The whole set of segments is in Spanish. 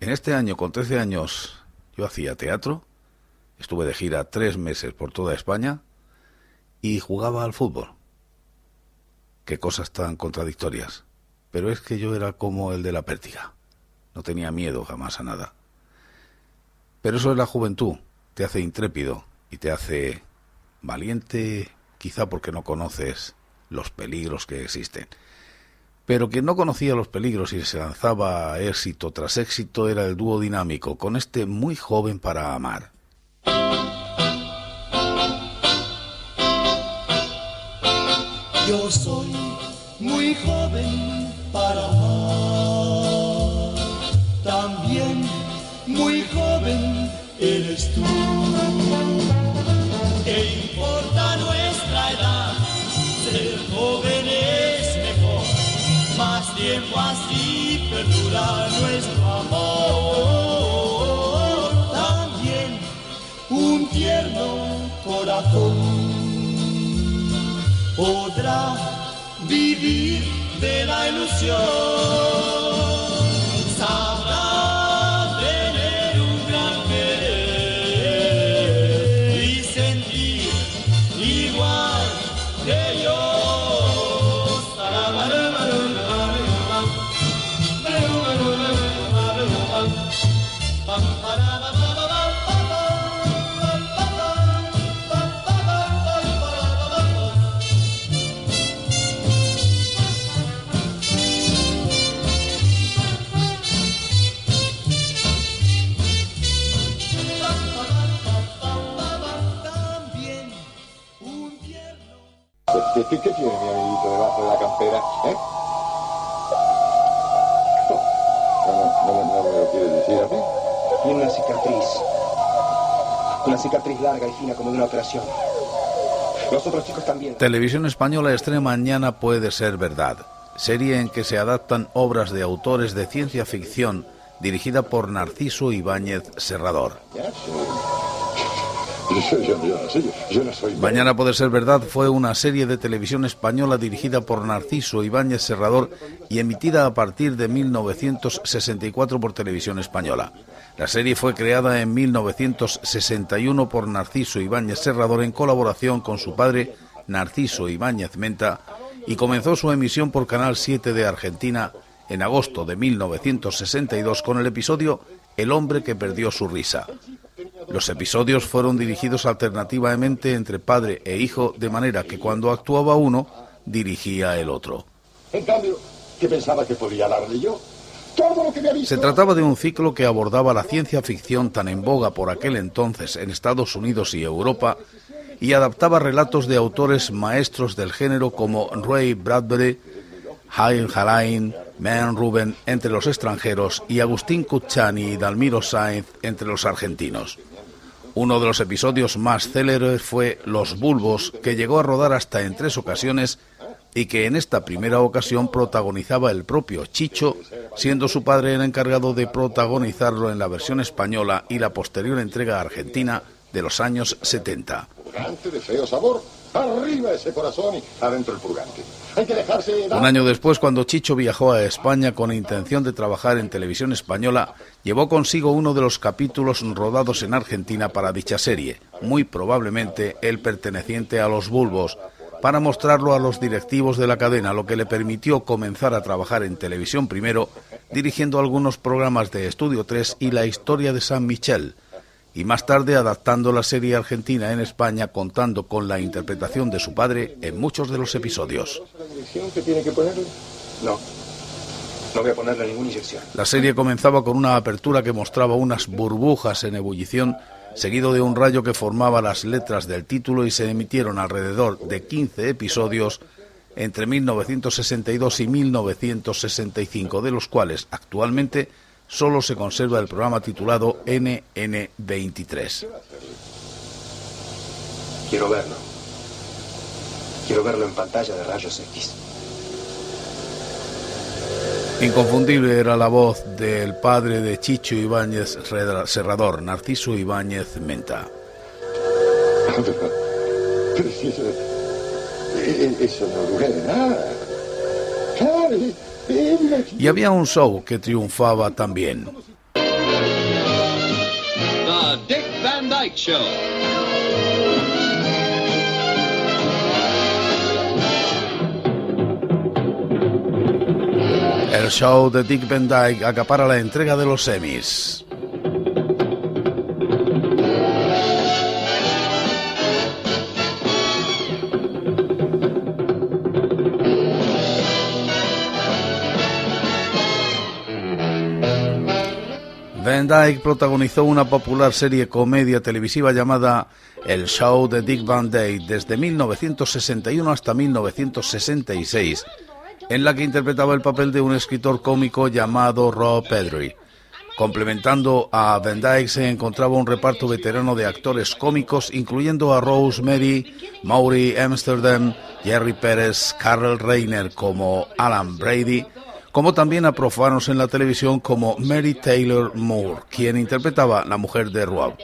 En este año, con 13 años, yo hacía teatro, estuve de gira tres meses por toda España y jugaba al fútbol. Qué cosas tan contradictorias. Pero es que yo era como el de la pértiga. No tenía miedo jamás a nada. Pero eso es la juventud. Te hace intrépido y te hace valiente, quizá porque no conoces los peligros que existen. Pero quien no conocía los peligros y se lanzaba a éxito tras éxito era el dúo dinámico, con este muy joven para amar. Yo soy muy joven para amar, podrá vivir de la ilusión. Larga y fina como de una operación. Los otros chicos también. Televisión Española estrena Mañana puede ser verdad. Serie en que se adaptan obras de autores de ciencia ficción dirigida por Narciso Ibáñez Serrador. Mañana puede ser verdad fue una serie de televisión española dirigida por Narciso Ibáñez Serrador y emitida a partir de 1964 por Televisión Española. La serie fue creada en 1961 por Narciso Ibáñez Serrador en colaboración con su padre Narciso Ibáñez Menta y comenzó su emisión por Canal 7 de Argentina en agosto de 1962 con el episodio El hombre que perdió su risa. Los episodios fueron dirigidos alternativamente entre padre e hijo, de manera que cuando actuaba uno, dirigía el otro. En cambio, ¿qué pensaba que podía darle yo? Se trataba de un ciclo que abordaba la ciencia ficción tan en boga por aquel entonces en Estados Unidos y Europa y adaptaba relatos de autores maestros del género como Ray Bradbury, Haim Halain, Man Ruben entre los extranjeros y Agustín Cucciani y Dalmiro Sainz entre los argentinos. Uno de los episodios más célebres fue Los Bulbos, que llegó a rodar hasta en tres ocasiones y que en esta primera ocasión protagonizaba el propio Chicho, siendo su padre el encargado de protagonizarlo en la versión española y la posterior entrega argentina de los años 70. De feo sabor, arriba ese corazón y adentro el purgante. Un año después, cuando Chicho viajó a España con intención de trabajar en televisión española, llevó consigo uno de los capítulos rodados en Argentina para dicha serie, muy probablemente el perteneciente a los bulbos, para mostrarlo a los directivos de la cadena, lo que le permitió comenzar a trabajar en televisión primero, dirigiendo algunos programas de Estudio 3 y la historia de San Michel, y más tarde adaptando la serie argentina en España contando con la interpretación de su padre en muchos de los episodios. No. No voy a ponerle ninguna inyección. La serie comenzaba con una apertura que mostraba unas burbujas en ebullición, seguido de un rayo que formaba las letras del título y se emitieron alrededor de 15 episodios entre 1962 y 1965, de los cuales actualmente solo se conserva el programa titulado NN23. Quiero verlo. Quiero verlo en pantalla de rayos X. Inconfundible era la voz del padre de Chicho Ibáñez Serrador, Narciso Ibáñez Menta. eso no duele nada. Y había un show que triunfaba también. The Dick Van Dyke Show. El show de Dick Van Dyke acapara la entrega de los Emmys. Van Dyke protagonizó una popular serie comedia televisiva llamada El Show de Dick Van Dyke desde 1961 hasta 1966, en la que interpretaba el papel de un escritor cómico llamado Rob Pedry. Complementando a Van Dyke se encontraba un reparto veterano de actores cómicos, incluyendo a Rosemary, Maury Amsterdam, Jerry Pérez, Carl Reiner como Alan Brady, como también a profanos en la televisión como Mary Taylor Moore, quien interpretaba la mujer de Rob.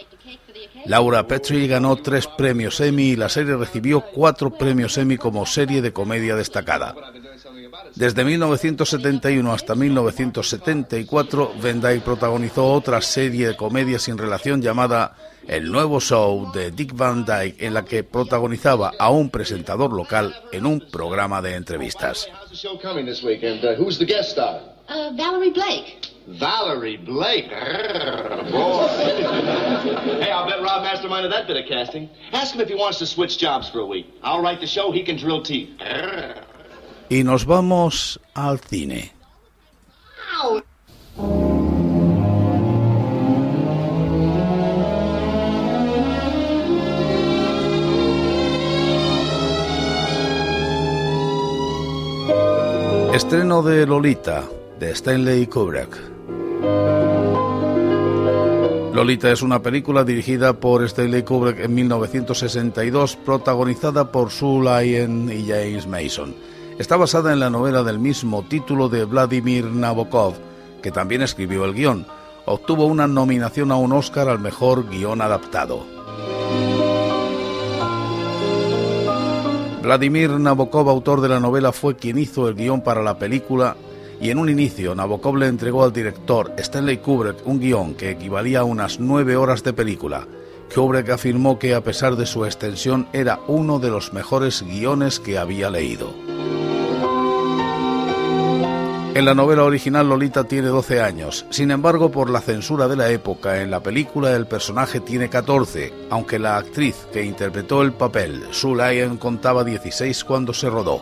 Laura Petrie ganó tres premios Emmy y la serie recibió cuatro premios Emmy como serie de comedia destacada. Desde 1971 hasta 1974, Van Dyke protagonizó otra serie de comedia sin relación llamada El nuevo show de Dick Van Dyke, en la que protagonizaba a un presentador local en un programa de entrevistas. Uh, Valerie Blake. Valerie Blake. boy. hey, I'll bet Rob masterminded that bit of casting. Ask him if he wants to switch jobs for a week. I'll write the show, he can drill teeth. Y nos vamos al cine. Estreno de Lolita, de Stanley Kubrick. Lolita es una película dirigida por Stanley Kubrick en 1962, protagonizada por Sue Lyon y James Mason. Está basada en la novela del mismo título de Vladimir Nabokov, que también escribió el guion. Obtuvo una nominación a un Oscar al mejor guion adaptado. Vladimir Nabokov, autor de la novela, fue quien hizo el guion para la película y en un inicio Nabokov le entregó al director Stanley Kubrick un guion que equivalía a unas nueve horas de película. Kubrick afirmó que a pesar de su extensión era uno de los mejores guiones que había leído. En la novela original Lolita tiene 12 años, sin embargo por la censura de la época en la película el personaje tiene 14, aunque la actriz que interpretó el papel, Sue Lyon, contaba 16 cuando se rodó.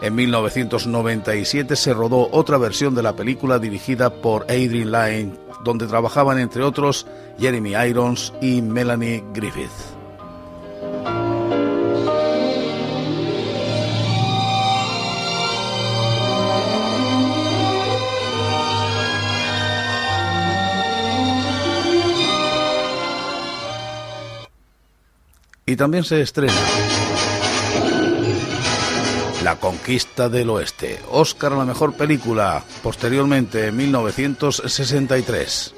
En 1997 se rodó otra versión de la película dirigida por Adrian Lyne, donde trabajaban entre otros Jeremy Irons y Melanie Griffith. Y también se estrena La Conquista del Oeste, Oscar a la mejor película, posteriormente en 1963.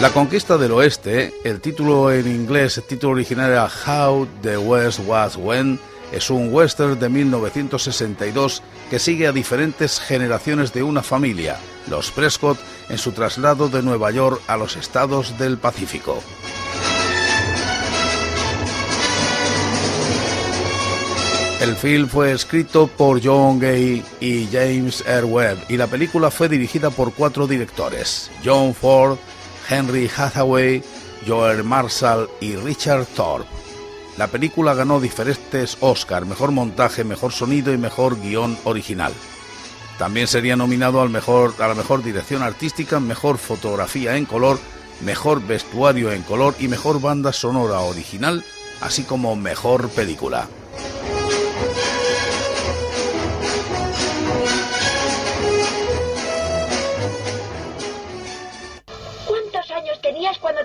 La Conquista del Oeste, el título en inglés, el título original era How the West Was When, es un western de 1962 que sigue a diferentes generaciones de una familia, los Prescott, en su traslado de Nueva York a los estados del Pacífico. El film fue escrito por John Gay y James R. Webb y la película fue dirigida por cuatro directores, John Ford, Henry Hathaway, Joel Marshall y Richard Thorpe. La película ganó diferentes Oscar, mejor montaje, mejor sonido y mejor guion original. También sería nominado al mejor, a la mejor dirección artística, mejor fotografía en color, mejor vestuario en color y mejor banda sonora original, así como mejor película.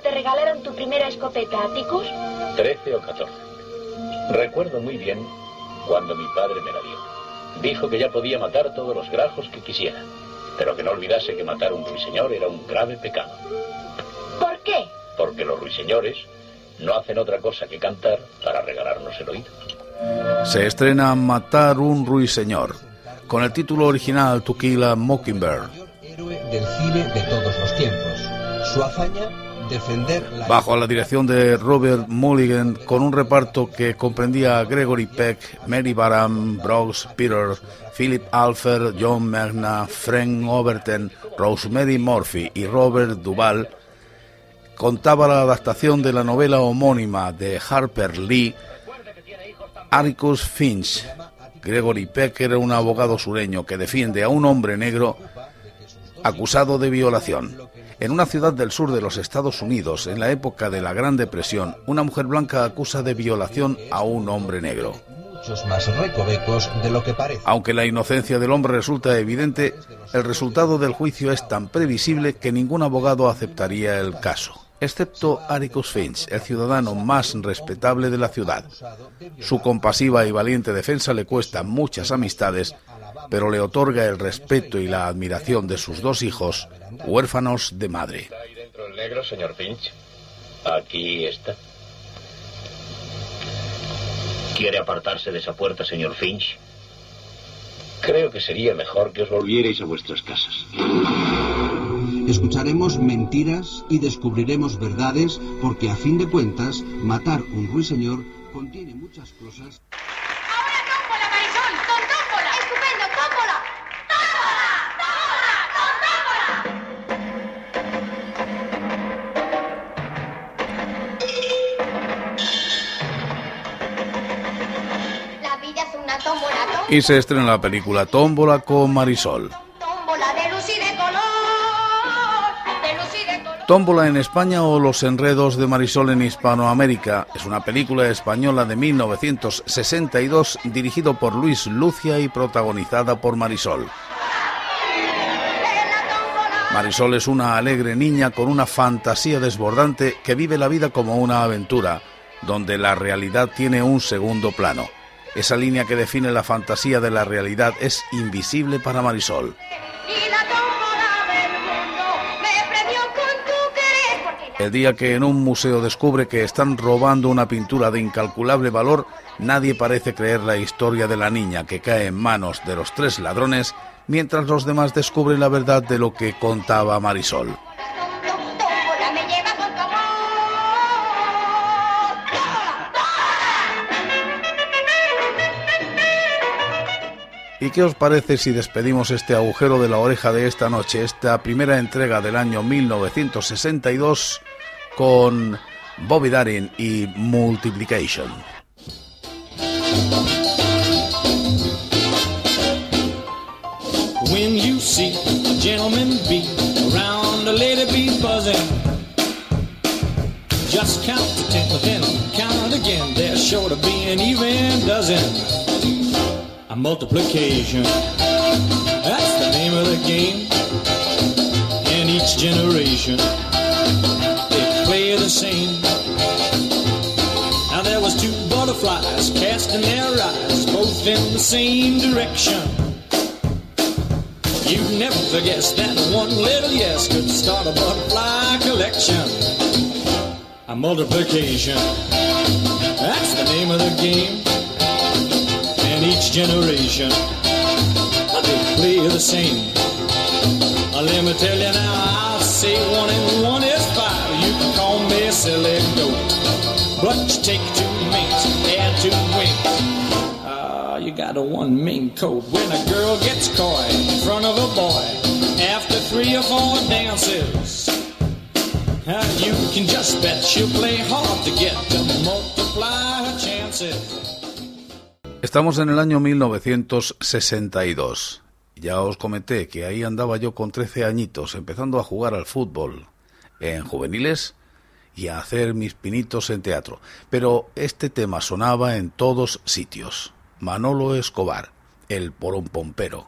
Te regalaron tu primera escopeta, Atticus? Trece o catorce. Recuerdo muy bien cuando mi padre me la dio. Dijo que ya podía matar todos los grajos que quisiera, pero que no olvidase que matar a un ruiseñor era un grave pecado. ¿Por qué? Porque los ruiseñores no hacen otra cosa que cantar para regalarnos el oído. Se estrena Matar un ruiseñor, con el título original To Kill a Mockingbird. Héroe del cine de todos los tiempos. Su hazaña defender la Bajo la dirección de Robert Mulligan, con un reparto que comprendía a Gregory Peck, Mary Barham, Brooks Peter, Philip Alfer, John Magna, Frank Overton, Rosemary Murphy y Robert Duvall, contaba la adaptación de la novela homónima de Harper Lee, Atticus Finch. Gregory Peck era un abogado sureño que defiende a un hombre negro acusado de violación. En una ciudad del sur de los Estados Unidos, en la época de la Gran Depresión, una mujer blanca acusa de violación a un hombre negro. más recovecos de lo que parece. Aunque la inocencia del hombre resulta evidente, el resultado del juicio es tan previsible que ningún abogado aceptaría el caso, excepto Atticus Finch, el ciudadano más respetable de la ciudad. Su compasiva y valiente defensa le cuesta muchas amistades, pero le otorga el respeto y la admiración de sus dos hijos, huérfanos de madre. ¿Está ahí dentro el negro, señor Finch? Aquí está. ¿Quiere apartarse de esa puerta, señor Finch? Creo que sería mejor que os volvierais a vuestras casas. Escucharemos mentiras y descubriremos verdades porque a fin de cuentas matar un ruiseñor contiene muchas cosas. Y se estrena la película Tómbola con Marisol. tómbola en España o Los enredos de Marisol en Hispanoamérica es una película española de 1962 dirigido por Luis Lucia y protagonizada por Marisol. Marisol es una alegre niña con una fantasía desbordante que vive la vida como una aventura, donde la realidad tiene un segundo plano. Esa línea que define la fantasía de la realidad es invisible para Marisol. El día que en un museo descubre que están robando una pintura de incalculable valor, nadie parece creer la historia de la niña que cae en manos de los tres ladrones, mientras los demás descubren la verdad de lo que contaba Marisol. ¿Y qué os parece si despedimos este agujero de la oreja de esta noche, esta primera entrega del año 1962, con Bobby Darin y Multiplication? When you see a gentleman bee around a lady bee buzzing, just count to ten, then count again. There's sure to be an even dozen. Multiplication, that's the name of the game. And each generation, they play the same. Now there was two butterflies casting their eyes both in the same direction. You never guess that one little yes could start a butterfly collection. A multiplication, that's the name of the game. Generation, they play the same. Uh, Let me tell you now, I'll say one and one is five. You can call me a silly goat. But you take two minks, add two winks. Ah, you got a one mink coat. When a girl gets coy in front of a boy after three or four dances, ah, you can just bet she'll play hard to get to multiply her chances. Estamos en el año 1962. Ya os comenté que ahí andaba yo con 13 añitos, empezando a jugar al fútbol en juveniles y a hacer mis pinitos en teatro. Pero este tema sonaba en todos sitios. Manolo Escobar, el porompompero.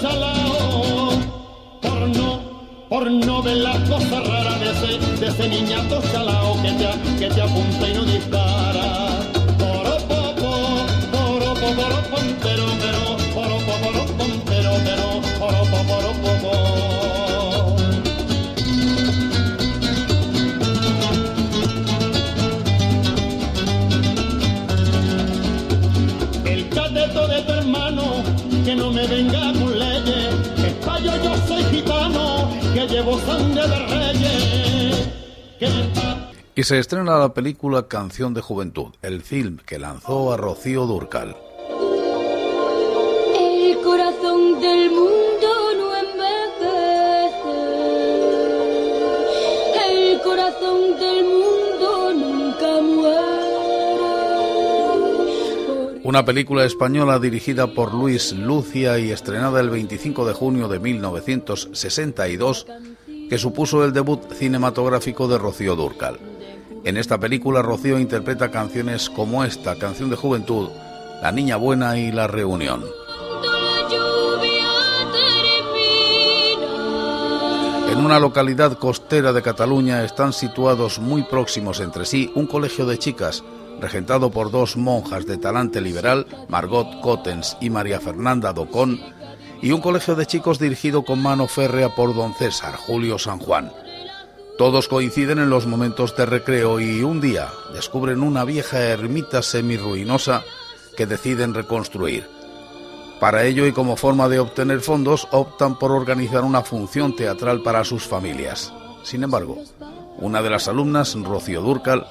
Chalao. Por no, por no ver las cosas raras de ese, de ese niñato chalao que te, que te apunta y no dispara. Poro, po, po, poro, po, poro, pom, pero, poro, po, poro, pom, pero, poro, po, poro, po, po. El cateto de tu hermano, que no me venga llevo sangre de reyes. Que pa- Y se estrena la película Canción de Juventud, el film que lanzó a Rocío Durcal. El corazón del mundo Una película española dirigida por Luis Lucia y estrenada el 25 de junio de 1962, que supuso el debut cinematográfico de Rocío Durcal. En esta película Rocío interpreta canciones como esta, Canción de Juventud, La Niña Buena y La Reunión. En una localidad costera de Cataluña están situados muy próximos entre sí un colegio de chicas, regentado por dos monjas de talante liberal, Margot Cotens y María Fernanda Docón, y un colegio de chicos dirigido con mano férrea por don César Julio San Juan. Todos coinciden en los momentos de recreo y un día descubren una vieja ermita semirruinosa que deciden reconstruir. Para ello y como forma de obtener fondos, optan por organizar una función teatral para sus familias. Sin embargo, una de las alumnas, Rocío Durcal,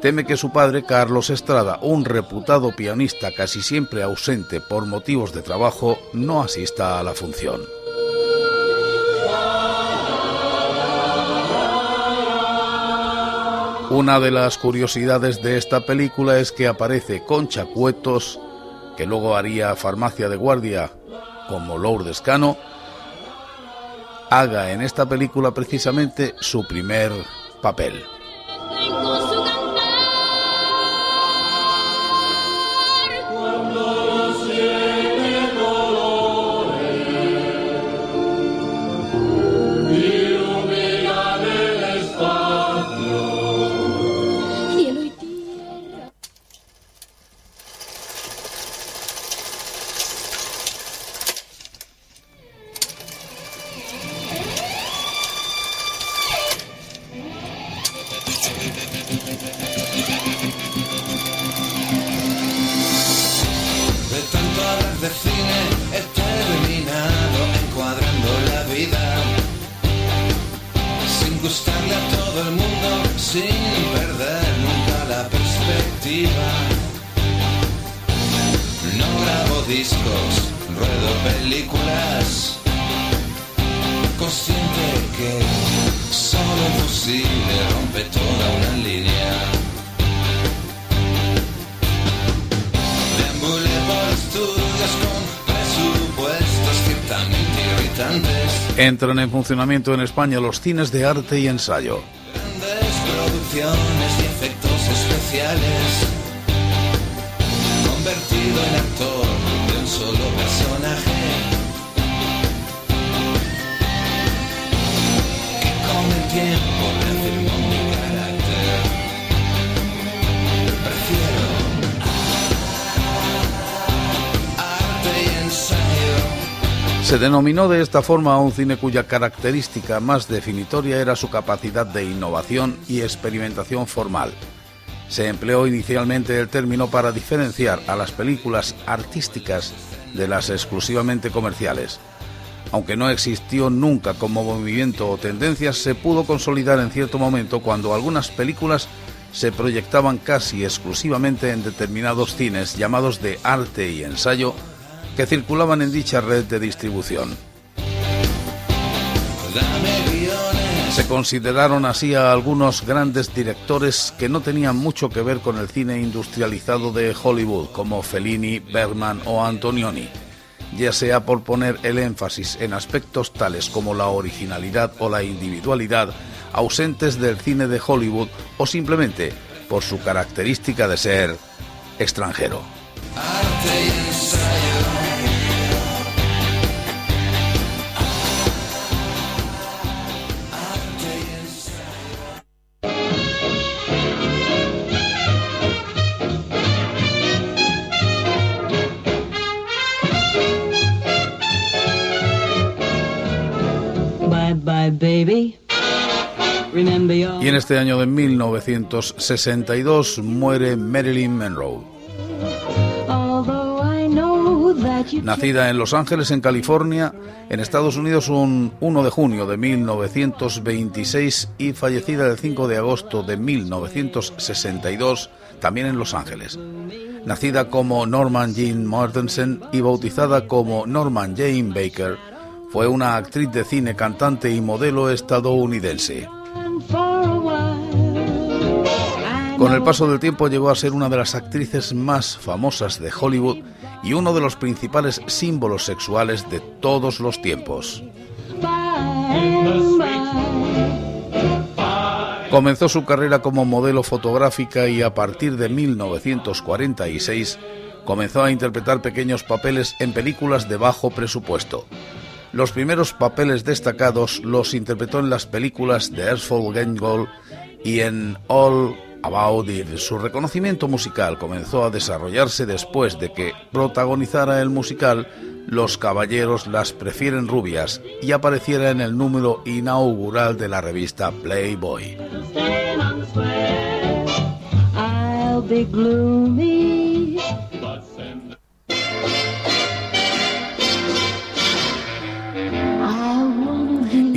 teme que su padre, Carlos Estrada, un reputado pianista casi siempre ausente por motivos de trabajo, no asista a la función. Una de las curiosidades de esta película es que aparece Concha Cuetos, que luego haría farmacia de guardia como Lourdes Cano, haga en esta película precisamente su primer papel. Entran en funcionamiento en España los cines de arte y ensayo. Grandes producciones y efectos especiales. Convertido en actor de un solo personaje. Que con el tiempo Se denominó de esta forma a un cine cuya característica más definitoria era su capacidad de innovación y experimentación formal. Se empleó inicialmente el término para diferenciar a las películas artísticas de las exclusivamente comerciales. aunque no existió nunca como movimiento o tendencia, se pudo consolidar en cierto momento cuando algunas películas se proyectaban casi exclusivamente en determinados cines llamados de arte y ensayo que circulaban en dicha red de distribución. Se consideraron así a algunos grandes directores que no tenían mucho que ver con el cine industrializado de Hollywood, como Fellini, Bergman o Antonioni, ya sea por poner el énfasis en aspectos tales como la originalidad o la individualidad, ausentes del cine de Hollywood o simplemente por su característica de ser extranjero. Bye Y en este año de 1962 muere Marilyn Monroe. Nacida en Los Ángeles, en California, en Estados Unidos un 1 de junio de 1926 y fallecida el 5 de agosto de 1962, también en Los Ángeles. Nacida como Norman Jean Mortensen y bautizada como Norman Jane Baker, fue una actriz de cine, cantante y modelo estadounidense. Con el paso del tiempo llegó a ser una de las actrices más famosas de Hollywood y uno de los principales símbolos sexuales de todos los tiempos. Comenzó su carrera como modelo fotográfica y a partir de 1946 comenzó a interpretar pequeños papeles en películas de bajo presupuesto. Los primeros papeles destacados los interpretó en las películas de Earthful Gengol y en All About Eve. Su reconocimiento musical comenzó a desarrollarse después de que protagonizara el musical Los caballeros las prefieren rubias y apareciera en el número inaugural de la revista Playboy.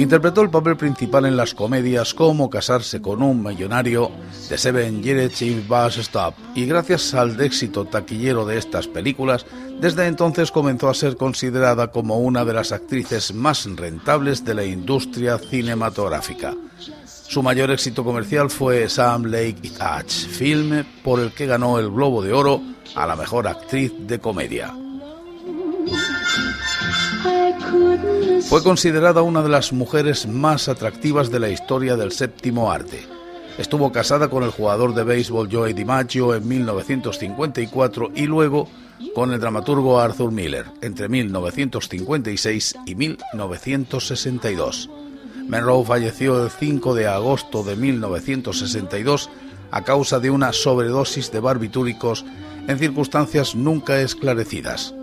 Interpretó el papel principal en las comedias como Casarse con un millonario, The Seven Years Chief Bus Stop, y gracias al éxito taquillero de estas películas, desde entonces comenzó a ser considerada como una de las actrices más rentables de la industria cinematográfica. Su mayor éxito comercial fue Sam Lake Touch, film por el que ganó el Globo de Oro a la mejor actriz de comedia. Fue considerada una de las mujeres más atractivas de la historia del séptimo arte. Estuvo casada con el jugador de béisbol Joey DiMaggio en 1954 y luego con el dramaturgo Arthur Miller entre 1956 y 1962. Monroe falleció el 5 de agosto de 1962 a causa de una sobredosis de barbitúricos en circunstancias nunca esclarecidas.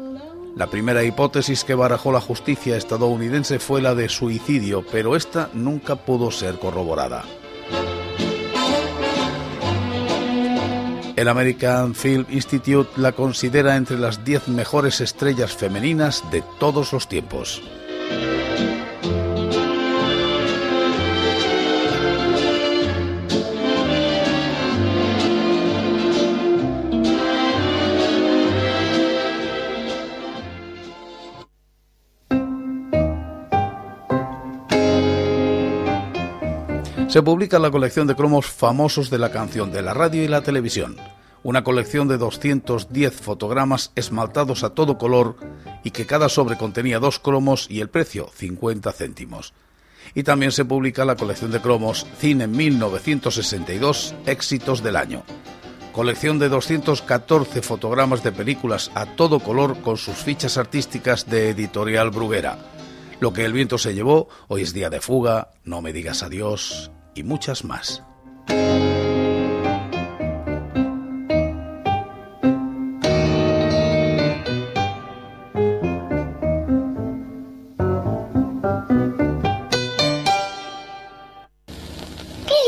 La primera hipótesis que barajó la justicia estadounidense fue la de suicidio, pero esta nunca pudo ser corroborada. El American Film Institute la considera entre las 10 mejores estrellas femeninas de todos los tiempos. Se publica la colección de cromos famosos de la canción de la radio y la televisión, una colección de 210 fotogramas esmaltados a todo color y que cada sobre contenía dos cromos y el precio 50 céntimos. Y también se publica la colección de cromos Cine 1962 Éxitos del año, colección de 214 fotogramas de películas a todo color con sus fichas artísticas de Editorial Bruguera. Lo que el viento se llevó, hoy es día de fuga, no me digas adiós y muchas más. Qué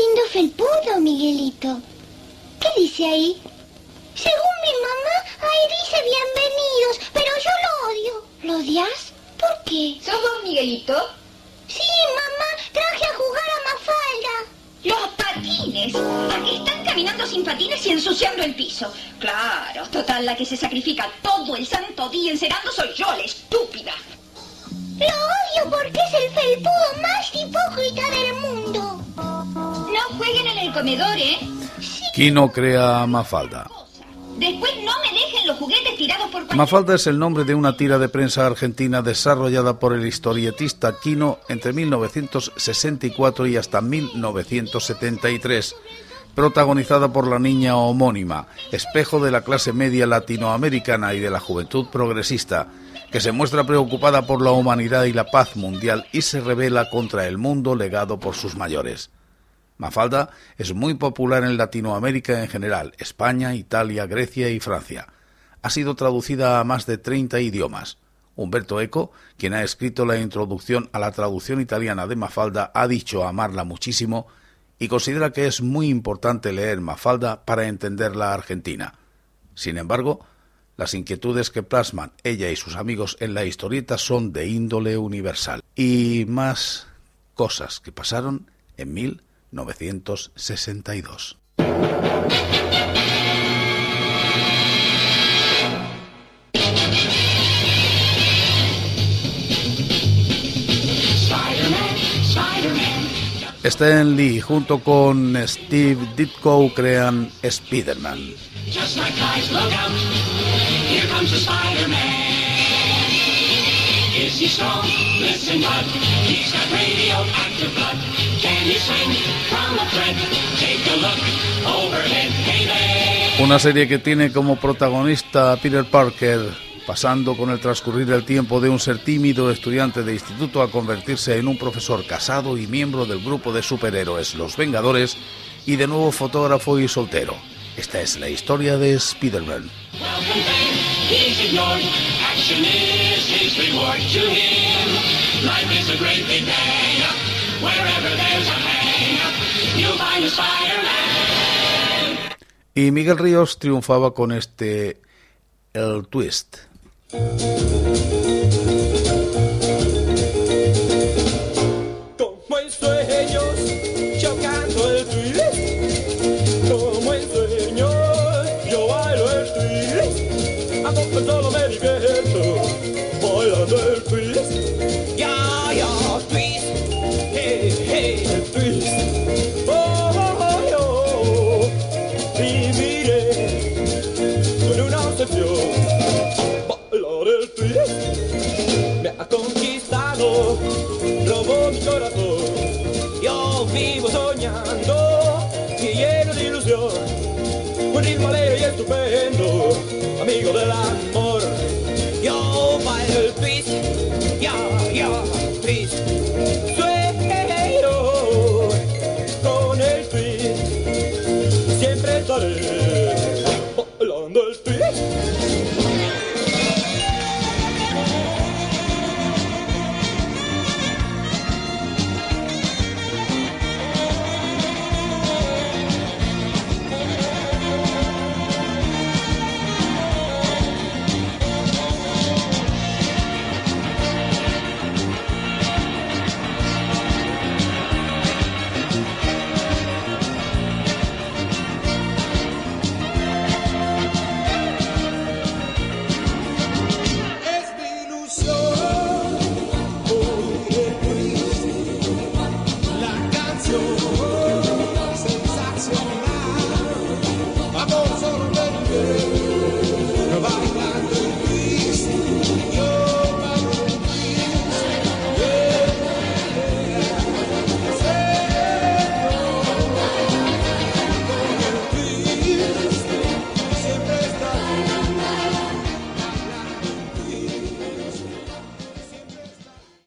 lindo felpudo, Miguelito. ¿Qué dice ahí? Según mi mamá, ahí dice bienvenidos, pero yo lo odio. ¿Lo odias? ¿Por qué? vos, Miguelito? Los patines. Aquí están caminando sin patines y ensuciando el piso. Claro, total, la que se sacrifica todo el santo día encerando soy yo, la estúpida. Lo odio porque es el felpudo más hipócrita del mundo. No jueguen en el comedor, ¿eh? Kino crea Mafalda. Después no me dejen los juguetes Mafalda es el nombre de una tira de prensa argentina desarrollada por el historietista Quino entre 1964 y hasta 1973, protagonizada por la niña homónima, espejo de la clase media latinoamericana y de la juventud progresista, que se muestra preocupada por la humanidad y la paz mundial y se revela contra el mundo legado por sus mayores. Mafalda es muy popular en Latinoamérica en general, España, Italia, Grecia y Francia. Ha sido traducida a más de 30 idiomas. Humberto Eco, quien ha escrito la introducción a la traducción italiana de Mafalda, ha dicho amarla muchísimo y considera que es muy importante leer Mafalda para entender la Argentina. Sin embargo, las inquietudes que plasman ella y sus amigos en la historieta son de índole universal. Y más cosas que pasaron en 1962. Stan Lee junto con Steve Ditko crean Spider-Man. Just like flies, look out. Here comes the Spider-Man. Is he strong? Listen, bud. He's got radioactive blood. Can he swing from a thread? Take a look overhead. Hey there. Una serie que tiene como protagonista a Peter Parker, pasando con el transcurrir del tiempo de un ser tímido estudiante de instituto a convertirse en un profesor casado y miembro del grupo de superhéroes Los Vengadores y de nuevo fotógrafo y soltero. Esta es la historia de Spider-Man. Y Miguel Ríos triunfaba con este El Twist. Como en sueños, chocando el. Como en sueños, yo bailo el twist. Ando con me